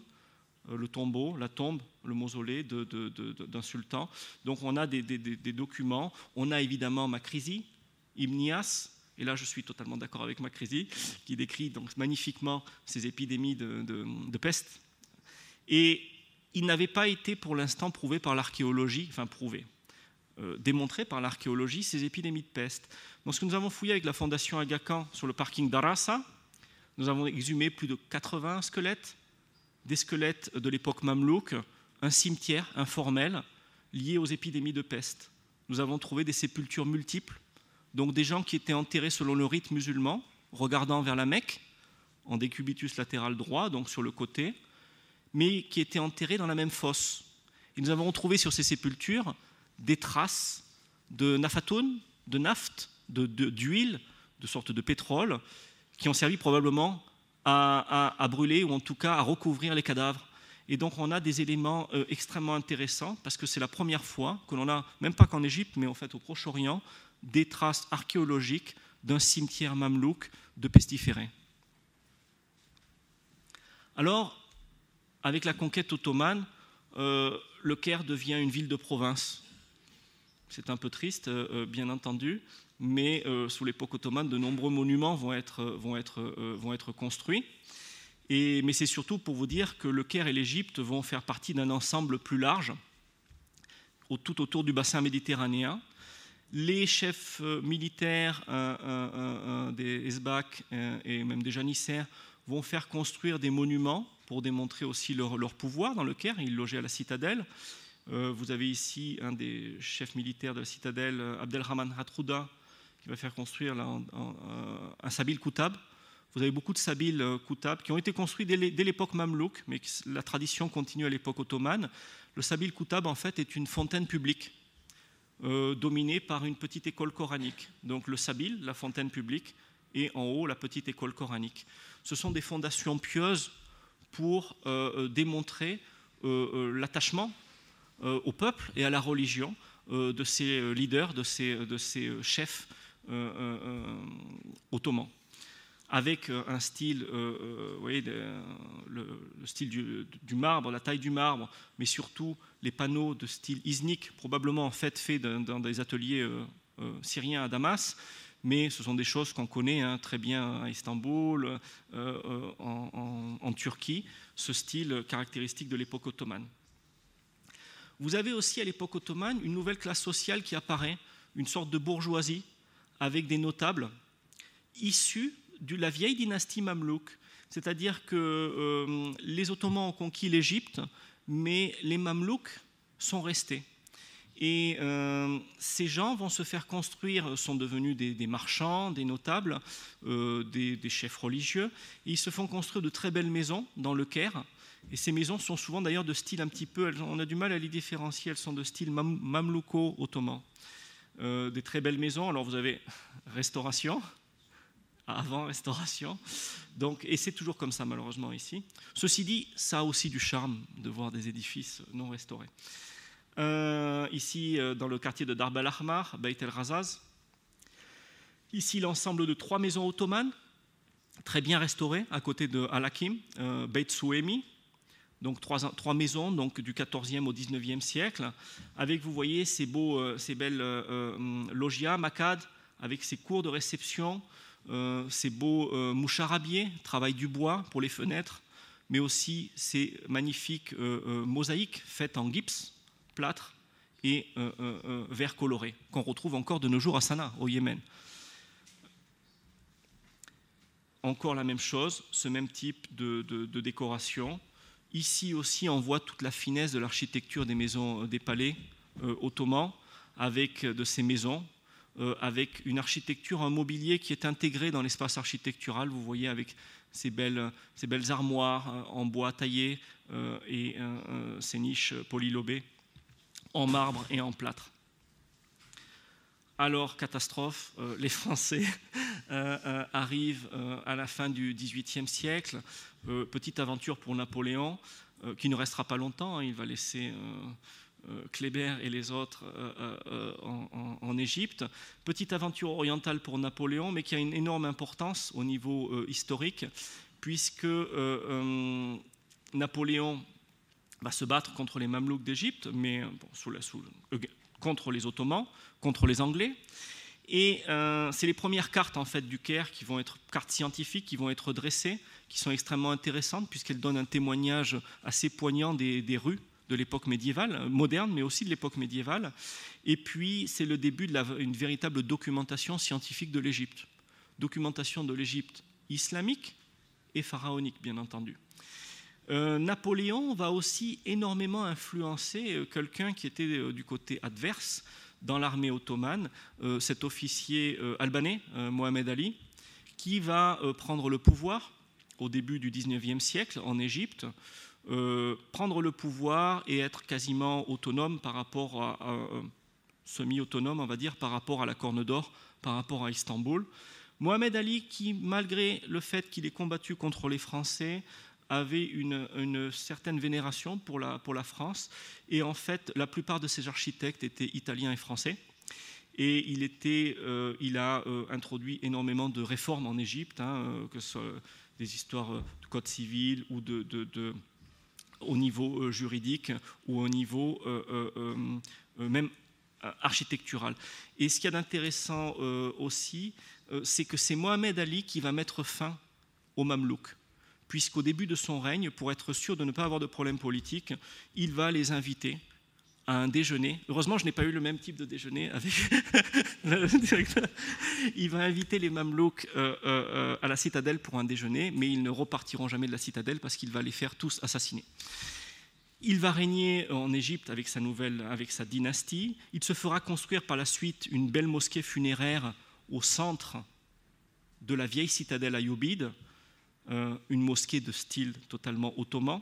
euh, le tombeau, la tombe, le mausolée d'un sultan. Donc on a des, des, documents. On a évidemment Makrisi, Ibnias, et là, je suis totalement d'accord avec Macrézy, qui décrit donc magnifiquement ces épidémies de, peste. Et il n'avait pas été pour l'instant prouvé par l'archéologie, enfin prouvé, euh, démontré par l'archéologie ces épidémies de peste. Donc, ce que nous avons fouillé avec la fondation Aga Khan sur le parking d'Arasa, nous avons exhumé plus de 80 squelettes, des squelettes de l'époque mamelouk, un cimetière informel lié aux épidémies de peste. Nous avons trouvé des sépultures multiples donc des gens qui étaient enterrés selon le rite musulman, regardant vers la Mecque, en décubitus latéral droit, donc sur le côté, mais qui étaient enterrés dans la même fosse. Et nous avons trouvé sur ces sépultures des traces de nafatoun, de naphte, d'huile, de, de, sorte de pétrole, qui ont servi probablement à, brûler ou en tout cas à recouvrir les cadavres. Et donc on a des éléments euh, extrêmement intéressants parce que c'est la première fois que l'on a, même pas qu'en Égypte, mais en fait au Proche-Orient, des traces archéologiques d'un cimetière mamelouk de pestiféré. Alors, avec la conquête ottomane, euh, le Caire devient une ville de province. C'est un peu triste, euh, euh, bien entendu, mais sous l'époque ottomane, de nombreux monuments vont être, construits. Mais c'est surtout pour vous dire que le Caire et l'Égypte vont faire partie d'un ensemble plus large, tout autour du bassin méditerranéen. Les chefs militaires des Esbak et même des janissaires vont faire construire des monuments pour démontrer aussi leur, pouvoir dans le Caire. Ils logeaient à la citadelle. Euh, vous avez ici un des chefs militaires de la citadelle, Abdelrahman Hatrouda, qui va faire construire un Sabil Koutab. Vous avez beaucoup de Sabil euh, Koutab qui ont été construits dès l'époque mamelouk, mais la tradition continue à l'époque ottomane. Le Sabil Koutab, en fait, est une fontaine publique euh, dominée par une petite école coranique. Donc le Sabil, la fontaine publique, et en haut, la petite école coranique. Ce sont des fondations pieuses pour euh, euh, démontrer euh, l'attachement au peuple et à la religion de ces leaders, de ces, de ces chefs ottomans avec un style, vous voyez, le, style du, marbre, la taille du marbre, mais surtout les panneaux de style iznik, probablement en fait faits dans, des ateliers syriens à Damas, mais ce sont des choses qu'on connaît hein, très bien à Istanbul, euh, euh, en, Turquie, ce style caractéristique de l'époque ottomane. Vous avez aussi à l'époque ottomane une nouvelle classe sociale qui apparaît, une sorte de bourgeoisie avec des notables issus de la vieille dynastie mamelouk. C'est-à-dire que euh, les Ottomans ont conquis l'Égypte, mais les Mamelouks sont restés. Et euh, ces gens vont se faire construire, sont devenus des, marchands, des notables, euh, des, chefs religieux. Ils se font construire de très belles maisons dans le Caire. Et ces maisons sont souvent d'ailleurs de style un petit peu, on a du mal à les différencier, elles sont de style mamelouko-ottoman. Euh, des très belles maisons. Alors vous avez (laughs) restauration, avant restauration. Donc, et c'est toujours comme ça malheureusement ici. Ceci dit, ça a aussi du charme de voir des édifices non restaurés. Euh, ici, euh, dans le quartier de Darb al-Ahmar, Beit el-Razaz. Ici, l'ensemble de trois maisons ottomanes, très bien restaurées, à côté de Al-Hakim, euh, Beit Souemi, donc trois, maisons donc du 14e au 19e siècle, avec, vous voyez, ces, beaux, ces belles logias, macades, avec ces cours de réception, ces beaux moucharabiers, travail du bois pour les fenêtres, mais aussi ces magnifiques mosaïques faites en gypse, plâtre et euh, euh, euh, vert coloré, qu'on retrouve encore de nos jours à Sanaa, au Yémen. Encore la même chose, ce même type de, décoration. Ici aussi, on voit toute la finesse de l'architecture des maisons, des palais ottomans, avec de ces maisons, avec une architecture, un mobilier qui est intégré dans l'espace architectural. Vous voyez avec ces belles, ces belles armoires en bois taillé et ces niches polylobées en marbre et en plâtre. Alors, catastrophe, euh, (laughs) les Français euh, euh, arrivent à la fin du XVIIIe siècle. petite aventure pour Napoléon, qui ne restera pas longtemps. Hein. il va laisser Kléber et les autres en, Égypte. Petite aventure orientale pour Napoléon, mais qui a une énorme importance au niveau historique, puisque Napoléon va se battre contre les Mamelouks d'Égypte, mais euh, contre les Ottomans, contre les Anglais. Et euh, c'est les premières cartes en fait du Caire qui vont être cartes scientifiques, qui vont être dressées, qui sont extrêmement intéressantes puisqu'elles donnent un témoignage assez poignant des, rues de l'époque médiévale, moderne, mais aussi de l'époque médiévale. Et puis c'est le début d'une véritable documentation scientifique de l'Égypte, documentation de l'Égypte islamique et pharaonique, bien entendu. Euh, Napoléon va aussi énormément influencer euh, quelqu'un qui était euh, du côté adverse dans l'armée ottomane, cet officier albanais, Mohamed Ali, qui va prendre le pouvoir au début du 19e siècle en Égypte, prendre le pouvoir et être quasiment autonome par rapport à, semi-autonome, on va dire, par rapport à la Corne d'Or, par rapport à Istanbul. Mohamed Ali, qui, malgré le fait qu'il ait combattu contre les Français, avait une, certaine vénération pour la, pour la France. Et en fait, la plupart de ces architectes étaient italiens et français. Et il, était, il a introduit énormément de réformes en Égypte, hein, que ce soit des histoires de code civil ou de, au niveau juridique ou au niveau même architectural. Et ce qu'il y a d'intéressant aussi, c'est que c'est Mohamed Ali qui va mettre fin aux Mamelouks puisqu'au début de son règne, pour être sûr de ne pas avoir de problème politique, il va les inviter à un déjeuner. Heureusement, je n'ai pas eu le même type de déjeuner avec (laughs) le directeur. Il va inviter les Mamelouks euh, euh, euh, à la citadelle pour un déjeuner, mais ils ne repartiront jamais de la citadelle parce qu'il va les faire tous assassiner. Il va régner en Égypte avec sa nouvelle, avec sa dynastie. Il se fera construire par la suite une belle mosquée funéraire au centre de la vieille citadelle ayoubide, une mosquée de style totalement ottoman,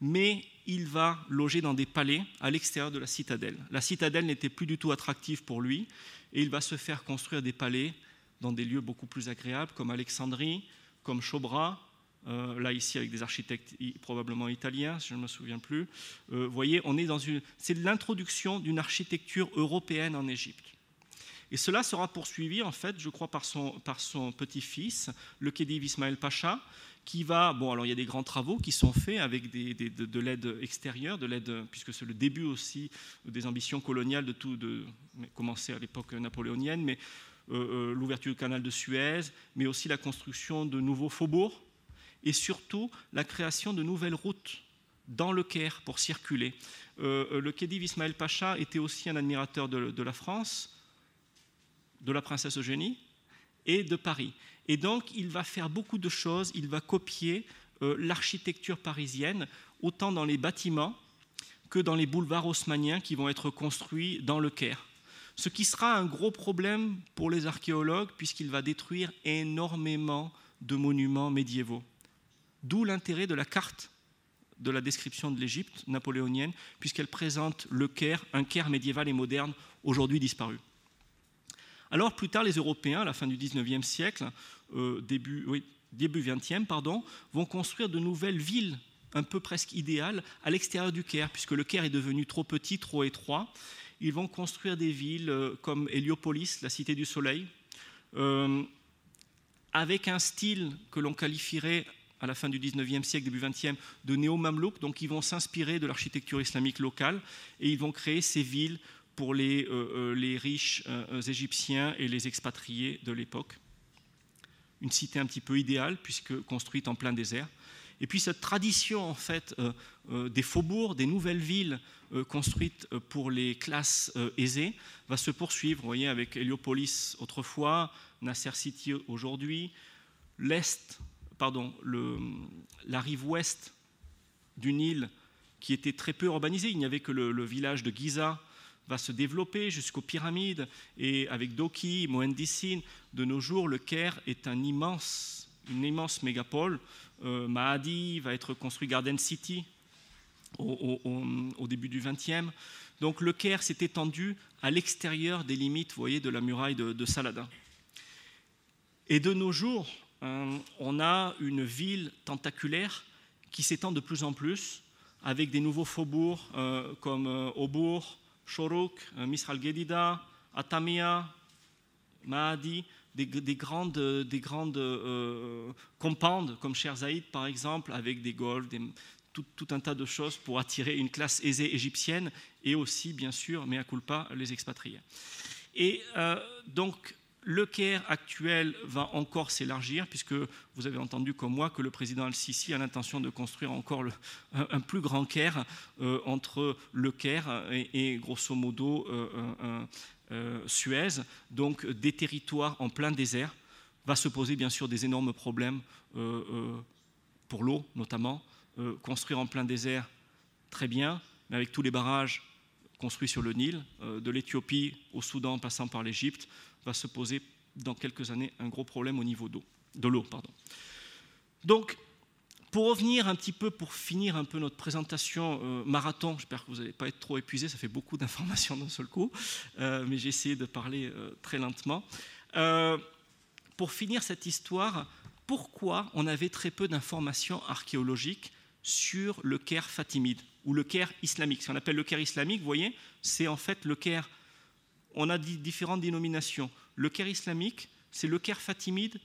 mais il va loger dans des palais à l'extérieur de la citadelle. La citadelle n'était plus du tout attractive pour lui, et il va se faire construire des palais dans des lieux beaucoup plus agréables, comme Alexandrie, comme Chobra, euh, là ici avec des architectes probablement italiens, si je ne me souviens plus. Euh, vous voyez, on est dans une, c'est l'introduction d'une architecture européenne en Égypte. Et cela sera poursuivi, en fait, je crois, par son, par son petit-fils, le Khedive Ismaël Pacha, qui va. Bon, alors il y a des grands travaux qui sont faits avec de, l'aide extérieure, de l'aide, puisque c'est le début aussi des ambitions coloniales de tout, de, à l'époque napoléonienne, mais euh, euh, l'ouverture du canal de Suez, mais aussi la construction de nouveaux faubourgs et surtout la création de nouvelles routes dans le Caire pour circuler. Euh, le Khedive Ismaël Pacha était aussi un admirateur de la France de la princesse Eugénie et de Paris. Et donc, il va faire beaucoup de choses, il va copier euh, l'architecture parisienne, autant dans les bâtiments que dans les boulevards haussmanniens qui vont être construits dans le Caire. Ce qui sera un gros problème pour les archéologues, puisqu'il va détruire énormément de monuments médiévaux. D'où l'intérêt de la carte de la description de l'Égypte napoléonienne, puisqu'elle présente le Caire, un Caire médiéval et moderne, aujourd'hui disparu. Alors plus tard, les Européens, à la fin du 19e siècle, euh, début, oui, début 20e, pardon, vont construire de nouvelles villes un peu presque idéales à l'extérieur du Caire, puisque le Caire est devenu trop petit, trop étroit. Ils vont construire des villes euh, comme Héliopolis, la cité du soleil, euh, avec un style que l'on qualifierait à la fin du 19e siècle, début 20e, de néo-mamelouk. Donc ils vont s'inspirer de l'architecture islamique locale et ils vont créer ces villes pour les, euh, euh, riches euh, égyptiens et les expatriés de l'époque. Une cité un petit peu idéale, puisque construite en plein désert. Et puis cette tradition en fait des faubourgs, des nouvelles villes construites pour les classes aisées va se poursuivre. Vous voyez avec Héliopolis autrefois, Nasser City aujourd'hui, l'est, pardon, la rive ouest du Nil qui était très peu urbanisée. Il n'y avait que le village de Giza va se développer jusqu'aux pyramides. Et avec Doki, Mohendissine, de nos jours, le Caire est un immense, une immense mégapole. Euh, Mahadi va être construit Garden City au, début du XXe. Donc le Caire s'est étendu à l'extérieur des limites, voyez, de la muraille de, Saladin. Et de nos jours, euh, on a une ville tentaculaire qui s'étend de plus en plus, avec des nouveaux faubourgs euh, comme Aubourg, Shoruk, euh, Misral Gedida, Atamia, Mahadi, des, grandes, des euh, compounds comme Cher Zaïd par exemple, avec des golfs, tout, un tas de choses pour attirer une classe aisée égyptienne et aussi, bien sûr, mais à culpa, les expatriés. Et euh, donc, le Caire actuel va encore s'élargir, puisque vous avez entendu comme moi que le président Al-Sisi a l'intention de construire encore un, plus grand Caire euh, entre le Caire et, grosso modo euh, euh, Suez, donc des territoires en plein désert. Va se poser bien sûr des énormes problèmes pour l'eau notamment. construire en plein désert, très bien, mais avec tous les barrages construits sur le Nil, de l'Éthiopie au Soudan passant par l'Égypte, va se poser dans quelques années un gros problème au niveau d'eau, de l'eau. Pardon. Donc, pour revenir un petit peu, pour finir un peu notre présentation euh, marathon, j'espère que vous n'allez pas être trop épuisé, ça fait beaucoup (laughs) d'informations d'un seul coup, euh, mais j'ai essayé de parler euh, très lentement. pour finir cette histoire, pourquoi on avait très peu d'informations archéologiques sur le Caire fatimide ou le Caire islamique? Ce qu'on appelle le Caire islamique, vous voyez, c'est en fait le Caire on a différentes dénominations. Le Caire islamique, c'est le Caire fatimide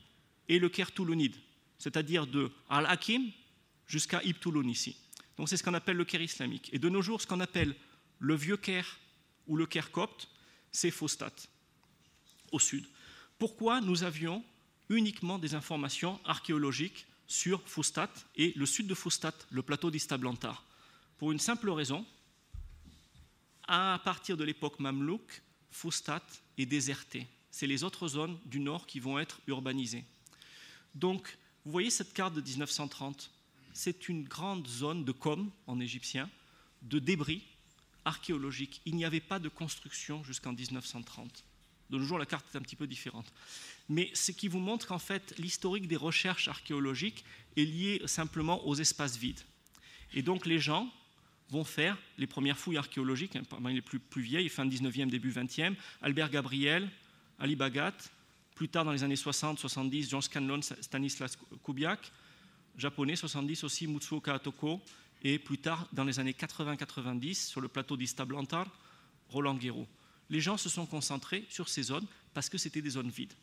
et le Caire toulounide, c'est-à-dire de Al-Hakim jusqu'à Ibn Touloun ici. Donc c'est ce qu'on appelle le Caire islamique. Et de nos jours, ce qu'on appelle le vieux Caire ou le Caire copte, c'est Fostat, au sud. Pourquoi nous avions uniquement des informations archéologiques sur Fostat et le sud de Fostat, le plateau d'Istablantar? Pour une simple raison, à partir de l'époque mamelouk, Fostat est déserté. C'est les autres zones du nord qui vont être urbanisées. Donc, vous voyez cette carte de 1930 C'est une grande zone de com en égyptien, de débris archéologiques. Il n'y avait pas de construction jusqu'en 1930. De nos jours, la carte est un petit peu différente. Mais ce qui vous montre qu'en fait, l'historique des recherches archéologiques est lié simplement aux espaces vides. Et donc, les gens vont faire les premières fouilles archéologiques, hein, parmi les plus, vieilles, fin 19e, début 20e, Albert Gabriel, Ali Bagat, plus tard dans les années 60, 70, John Scanlon, Stanislas Kubiak, japonais 70 aussi, Mutsuo Kaatoko, et plus tard dans les années 80-90, sur le plateau d'Istablantar, Roland Guéraud. Les gens se sont concentrés sur ces zones parce que c'était des zones vides.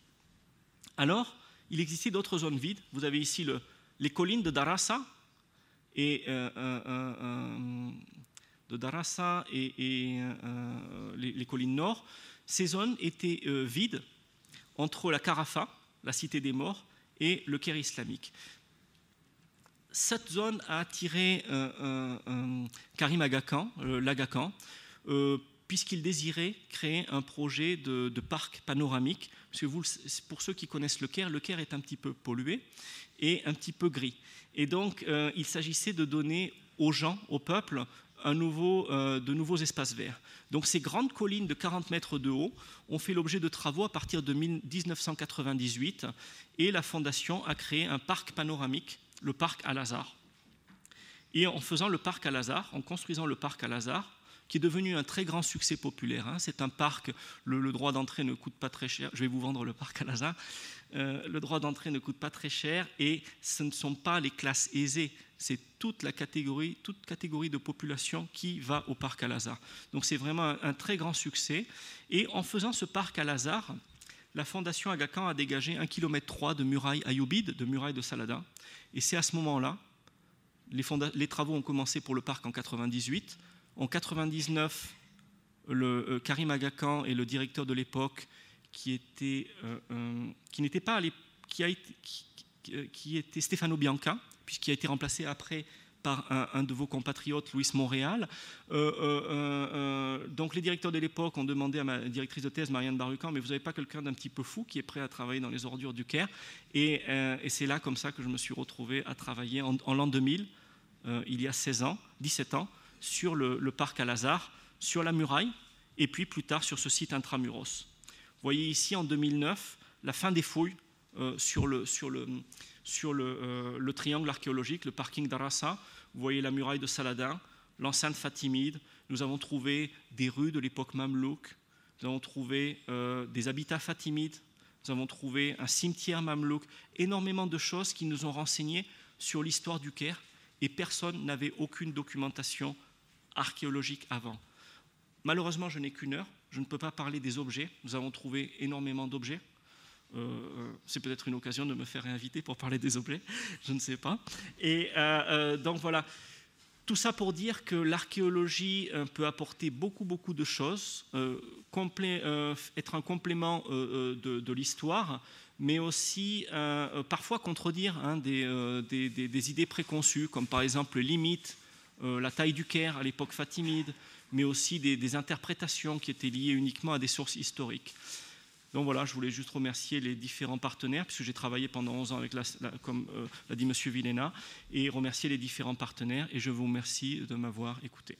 Alors, il existait d'autres zones vides. Vous avez ici le, les collines de Darassa, et euh, euh, euh, de Darassa et, les, collines nord, ces zones étaient vides entre la Carafa, la cité des morts, et le Caire islamique. Cette zone a attiré Karim Agakan, l'Agakan, puisqu'il désirait créer un projet de, parc panoramique. Parce pour ceux qui connaissent le Caire, le Caire est un petit peu pollué et un petit peu gris. Et donc, euh, il s'agissait de donner aux gens, au peuple, euh, de nouveaux espaces verts. Donc ces grandes collines de 40 mètres de haut ont fait l'objet de travaux à partir de 1998 et la Fondation a créé un parc panoramique, le parc Al-Azhar. Et en faisant le parc Al-Azhar, en construisant le parc Al-Azhar, qui est devenu un très grand succès populaire. Hein. C'est un parc, le, droit d'entrée ne coûte pas très cher. Je vais vous vendre le parc Al-Azhar. Euh, le droit d'entrée ne coûte pas très cher et ce ne sont pas les classes aisées, c'est toute la catégorie, toute catégorie de population qui va au parc Al-Azhar. Donc c'est vraiment un, très grand succès. Et en faisant ce parc Al-Azhar, la fondation Agacan a dégagé 1,3 km de murailles ayyoubides, de murailles de Saladin. Et c'est à ce moment-là, les, les, travaux ont commencé pour le parc en 98. En 99, le, euh, Karim Agacan et le directeur de l'époque qui était, euh, qui n'était pas été, qui, était Stefano Bianca, puisqu'il a été remplacé après par un, de vos compatriotes, Louis Montréal. Euh, euh, donc les directeurs de l'époque ont demandé à ma directrice de thèse, Marianne Barucan, mais vous n'avez pas quelqu'un d'un petit peu fou qui est prêt à travailler dans les ordures du Caire? Et, c'est là comme ça que je me suis retrouvé à travailler en, l'an 2000, il y a 16 ans, 17 ans, sur le, le parc Al-Azhar, sur la muraille, et puis plus tard sur ce site intramuros. Vous voyez ici en 2009 la fin des fouilles euh, sur, le, sur, le, sur euh, le, triangle archéologique, le parking d'Arassa. Vous voyez la muraille de Saladin, l'enceinte fatimide. Nous avons trouvé des rues de l'époque mamelouk. Nous avons trouvé euh, des habitats fatimides. Nous avons trouvé un cimetière mamelouk. Énormément de choses qui nous ont renseigné sur l'histoire du Caire et personne n'avait aucune documentation archéologique avant. Malheureusement, je n'ai qu'une heure je ne peux pas parler des objets. Nous avons trouvé énormément d'objets. Euh, euh, c'est peut-être une occasion de me faire réinviter pour parler des objets, (laughs) je ne sais pas. Et euh, donc voilà, tout ça pour dire que l'archéologie peut apporter beaucoup, beaucoup de choses, être un complément de, l'histoire, mais aussi parfois contredire hein, des, des, idées préconçues, comme par exemple les limites, la taille du Caire à l'époque fatimide, mais aussi des, interprétations qui étaient liées uniquement à des sources historiques. Donc voilà, je voulais juste remercier les différents partenaires, puisque j'ai travaillé pendant 11 ans avec, comme euh, l'a dit M. Villena, et remercier les différents partenaires, et je vous remercie de m'avoir écouté.